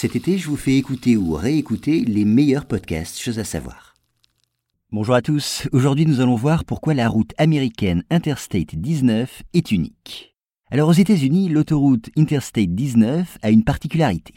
Cet été, je vous fais écouter ou réécouter les meilleurs podcasts, choses à savoir. Bonjour à tous, aujourd'hui nous allons voir pourquoi la route américaine Interstate 19 est unique. Alors aux États-Unis, l'autoroute Interstate 19 a une particularité.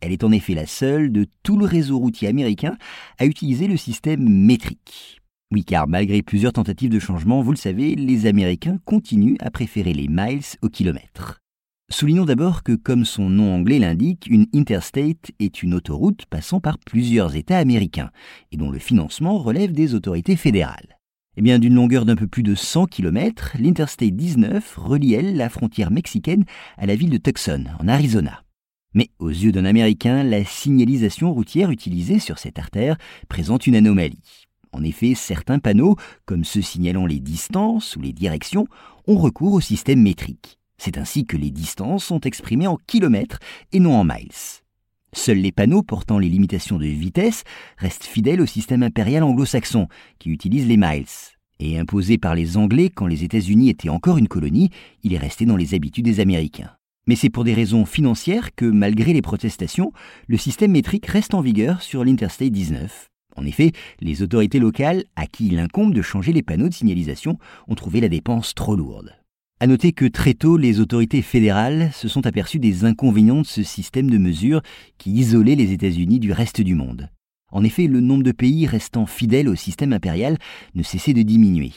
Elle est en effet la seule de tout le réseau routier américain à utiliser le système métrique. Oui, car malgré plusieurs tentatives de changement, vous le savez, les Américains continuent à préférer les miles au kilomètre. Soulignons d'abord que, comme son nom anglais l'indique, une interstate est une autoroute passant par plusieurs États américains et dont le financement relève des autorités fédérales. Eh bien, d'une longueur d'un peu plus de 100 km, l'Interstate 19 relie, elle, la frontière mexicaine à la ville de Tucson, en Arizona. Mais aux yeux d'un Américain, la signalisation routière utilisée sur cette artère présente une anomalie. En effet, certains panneaux, comme ceux signalant les distances ou les directions, ont recours au système métrique. C'est ainsi que les distances sont exprimées en kilomètres et non en miles. Seuls les panneaux portant les limitations de vitesse restent fidèles au système impérial anglo-saxon, qui utilise les miles. Et imposé par les Anglais quand les États-Unis étaient encore une colonie, il est resté dans les habitudes des Américains. Mais c'est pour des raisons financières que, malgré les protestations, le système métrique reste en vigueur sur l'Interstate 19, en effet, les autorités locales, à qui il incombe de changer les panneaux de signalisation, ont trouvé la dépense trop lourde. À noter que très tôt, les autorités fédérales se sont aperçues des inconvénients de ce système de mesure qui isolait les États-Unis du reste du monde. En effet, le nombre de pays restant fidèles au système impérial ne cessait de diminuer.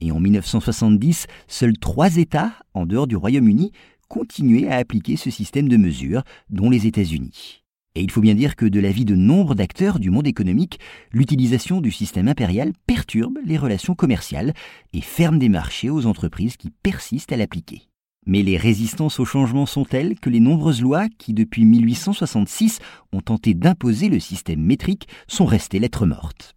Et en 1970, seuls trois États, en dehors du Royaume-Uni, continuaient à appliquer ce système de mesure, dont les États-Unis. Et il faut bien dire que de l'avis de nombre d'acteurs du monde économique, l'utilisation du système impérial perturbe les relations commerciales et ferme des marchés aux entreprises qui persistent à l'appliquer. Mais les résistances au changement sont telles que les nombreuses lois qui, depuis 1866, ont tenté d'imposer le système métrique sont restées lettres mortes.